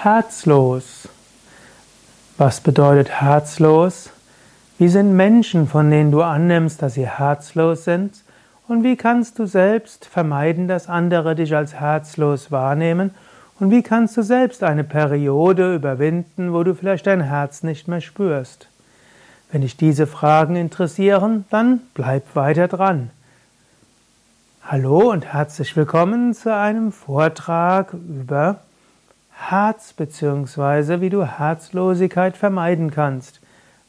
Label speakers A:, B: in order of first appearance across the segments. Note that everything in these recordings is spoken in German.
A: Herzlos. Was bedeutet herzlos? Wie sind Menschen, von denen du annimmst, dass sie herzlos sind? Und wie kannst du selbst vermeiden, dass andere dich als herzlos wahrnehmen? Und wie kannst du selbst eine Periode überwinden, wo du vielleicht dein Herz nicht mehr spürst? Wenn dich diese Fragen interessieren, dann bleib weiter dran. Hallo und herzlich willkommen zu einem Vortrag über Herz bzw. wie du Herzlosigkeit vermeiden kannst.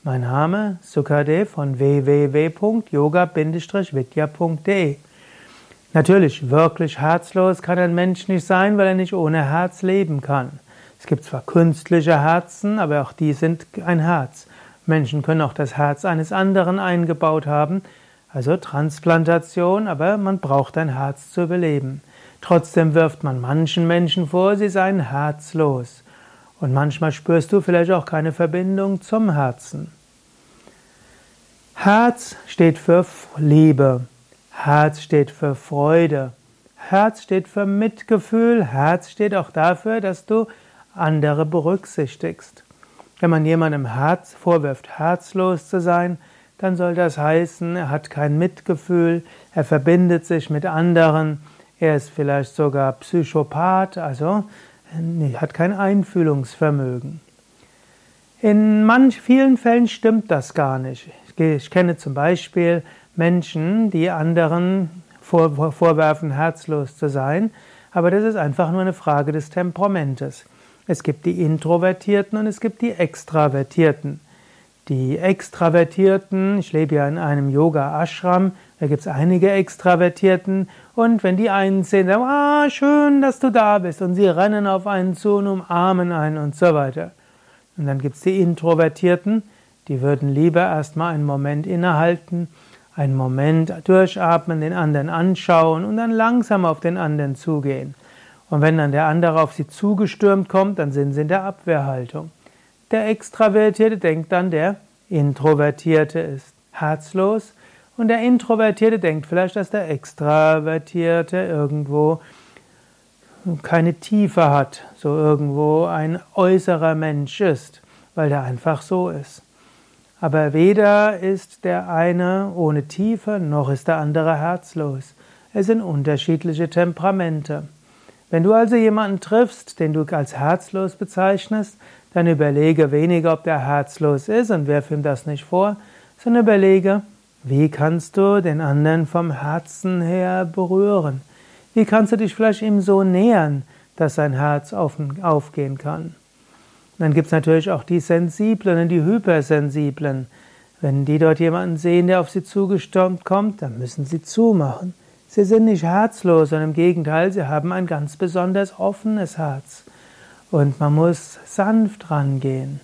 A: Mein Name Sukadev von www.yoga-vidya.de Natürlich, wirklich herzlos kann ein Mensch nicht sein, weil er nicht ohne Herz leben kann. Es gibt zwar künstliche Herzen, aber auch die sind ein Herz. Menschen können auch das Herz eines anderen eingebaut haben, also Transplantation, aber man braucht ein Herz zu überleben. Trotzdem wirft man manchen Menschen vor, sie seien herzlos. Und manchmal spürst du vielleicht auch keine Verbindung zum Herzen. Herz steht für Liebe. Herz steht für Freude. Herz steht für Mitgefühl. Herz steht auch dafür, dass du andere berücksichtigst. Wenn man jemandem Herz vorwirft, herzlos zu sein, dann soll das heißen, er hat kein Mitgefühl, er verbindet sich mit anderen, er ist vielleicht sogar Psychopath, also hat kein Einfühlungsvermögen. In manch vielen Fällen stimmt das gar nicht. Ich kenne zum Beispiel Menschen, die anderen vorwerfen, herzlos zu sein, aber das ist einfach nur eine Frage des Temperamentes. Es gibt die Introvertierten und es gibt die Extravertierten. Die Extravertierten, ich lebe ja in einem Yoga-Ashram, da gibt es einige Extravertierten und wenn die einen sehen, sagen, ah, schön, dass du da bist und sie rennen auf einen zu und umarmen einen und so weiter. Und dann gibt es die Introvertierten, die würden lieber erstmal einen Moment innehalten, einen Moment durchatmen, den anderen anschauen und dann langsam auf den anderen zugehen. Und wenn dann der andere auf sie zugestürmt kommt, dann sind sie in der Abwehrhaltung. Der Extravertierte denkt dann, der Introvertierte ist herzlos und der Introvertierte denkt vielleicht, dass der Extravertierte irgendwo keine Tiefe hat, so irgendwo ein äußerer Mensch ist, weil der einfach so ist. Aber weder ist der eine ohne Tiefe, noch ist der andere herzlos. Es sind unterschiedliche Temperamente. Wenn du also jemanden triffst, den du als herzlos bezeichnest, dann überlege weniger, ob der herzlos ist und werf ihm das nicht vor, sondern überlege, wie kannst du den anderen vom Herzen her berühren? Wie kannst du dich vielleicht ihm so nähern, dass sein Herz aufgehen kann? Dann gibt es natürlich auch die Sensiblen und die Hypersensiblen. Wenn die dort jemanden sehen, der auf sie zugestürmt kommt, dann müssen sie zumachen. Sie sind nicht herzlos, sondern im Gegenteil, sie haben ein ganz besonders offenes Herz. Und man muss sanft rangehen.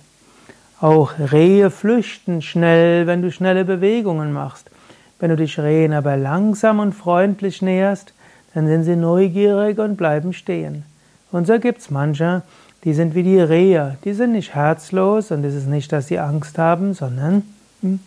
A: Auch Rehe flüchten schnell, wenn du schnelle Bewegungen machst. Wenn du dich Rehen aber langsam und freundlich näherst, dann sind sie neugierig und bleiben stehen. Und so gibt's manche, die sind wie die Rehe, die sind nicht herzlos und es ist nicht, dass sie Angst haben, sondern hm,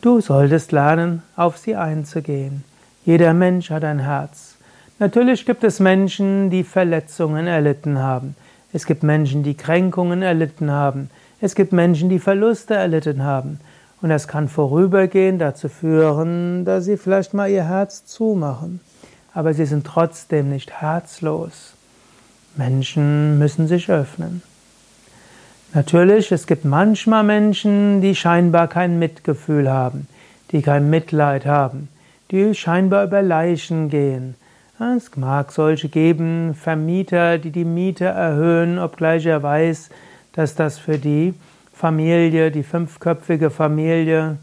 A: du solltest lernen, auf sie einzugehen. Jeder Mensch hat ein Herz. Natürlich gibt es Menschen, die Verletzungen erlitten haben. Es gibt Menschen, die Kränkungen erlitten haben. Es gibt Menschen, die Verluste erlitten haben. Und das kann vorübergehend dazu führen, dass sie vielleicht mal ihr Herz zumachen. Aber sie sind trotzdem nicht herzlos. Menschen müssen sich öffnen. Natürlich, es gibt manchmal Menschen, die scheinbar kein Mitgefühl haben, die kein Mitleid haben, die scheinbar über Leichen gehen. Es mag solche geben, Vermieter, die die Miete erhöhen, obgleich er weiß, dass das für die Familie, die fünfköpfige Familie,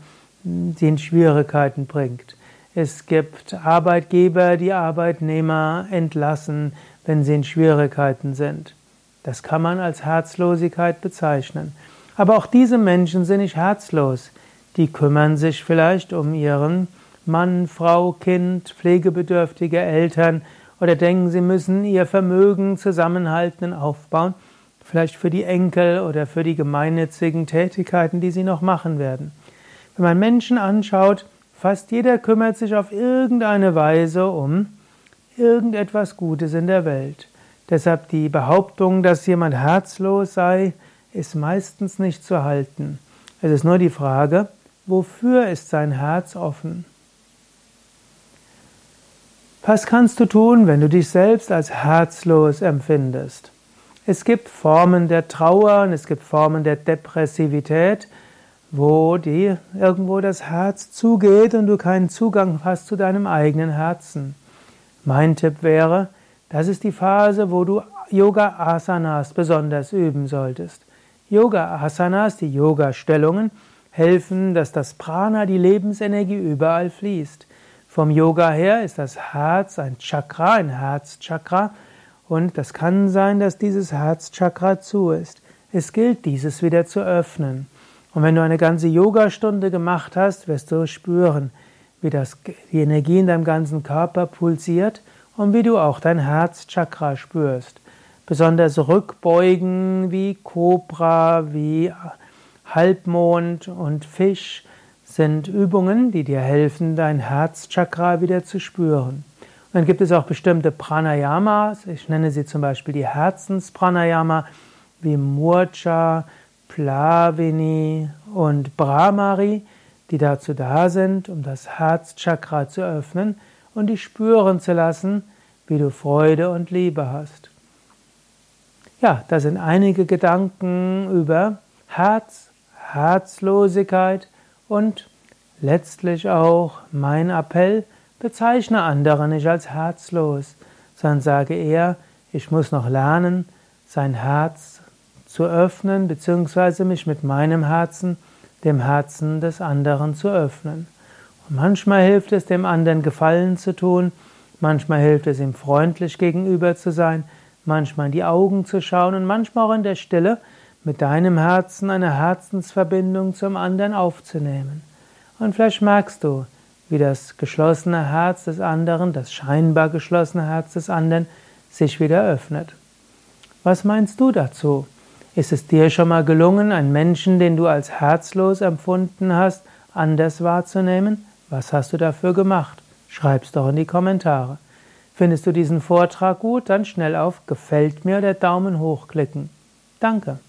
A: sie in Schwierigkeiten bringt. Es gibt Arbeitgeber, die Arbeitnehmer entlassen, wenn sie in Schwierigkeiten sind. Das kann man als Herzlosigkeit bezeichnen. Aber auch diese Menschen sind nicht herzlos. Die kümmern sich vielleicht um ihren Mann, Frau, Kind, pflegebedürftige Eltern oder denken, sie müssen ihr Vermögen zusammenhalten und aufbauen vielleicht für die Enkel oder für die gemeinnützigen Tätigkeiten, die sie noch machen werden. Wenn man Menschen anschaut, fast jeder kümmert sich auf irgendeine Weise um irgendetwas Gutes in der Welt. Deshalb die Behauptung, dass jemand herzlos sei, ist meistens nicht zu halten. Es ist nur die Frage, wofür ist sein Herz offen? Was kannst du tun, wenn du dich selbst als herzlos empfindest? Es gibt Formen der Trauer und es gibt Formen der Depressivität, wo dir irgendwo das Herz zugeht und du keinen Zugang hast zu deinem eigenen Herzen. Mein Tipp wäre, das ist die Phase, wo du Yoga Asanas besonders üben solltest. Yoga Asanas, die Yoga Stellungen, helfen, dass das Prana, die Lebensenergie überall fließt. Vom Yoga her ist das Herz ein Chakra, ein Herzchakra, und das kann sein, dass dieses Herzchakra zu ist. Es gilt, dieses wieder zu öffnen. Und wenn du eine ganze Yogastunde gemacht hast, wirst du spüren, wie das, die Energie in deinem ganzen Körper pulsiert und wie du auch dein Herzchakra spürst. Besonders Rückbeugen wie Kobra, wie Halbmond und Fisch sind Übungen, die dir helfen, dein Herzchakra wieder zu spüren. Und dann gibt es auch bestimmte Pranayamas, ich nenne sie zum Beispiel die Herzenspranayama, wie Murcha, Plavini und Brahmari, die dazu da sind, um das Herzchakra zu öffnen und dich spüren zu lassen, wie du Freude und Liebe hast. Ja, das sind einige Gedanken über Herz, Herzlosigkeit und letztlich auch mein Appell, bezeichne andere nicht als herzlos, sondern sage eher, ich muss noch lernen, sein Herz zu öffnen, beziehungsweise mich mit meinem Herzen dem Herzen des anderen zu öffnen. Und manchmal hilft es, dem anderen Gefallen zu tun, manchmal hilft es, ihm freundlich gegenüber zu sein, manchmal in die Augen zu schauen und manchmal auch in der Stille mit deinem Herzen eine Herzensverbindung zum anderen aufzunehmen. Und vielleicht merkst du, wie das geschlossene Herz des anderen, das scheinbar geschlossene Herz des anderen sich wieder öffnet. Was meinst du dazu? Ist es dir schon mal gelungen, einen Menschen, den du als herzlos empfunden hast, anders wahrzunehmen? Was hast du dafür gemacht? Schreib's doch in die Kommentare. Findest du diesen Vortrag gut, dann schnell auf Gefällt mir oder Daumen hoch klicken. Danke.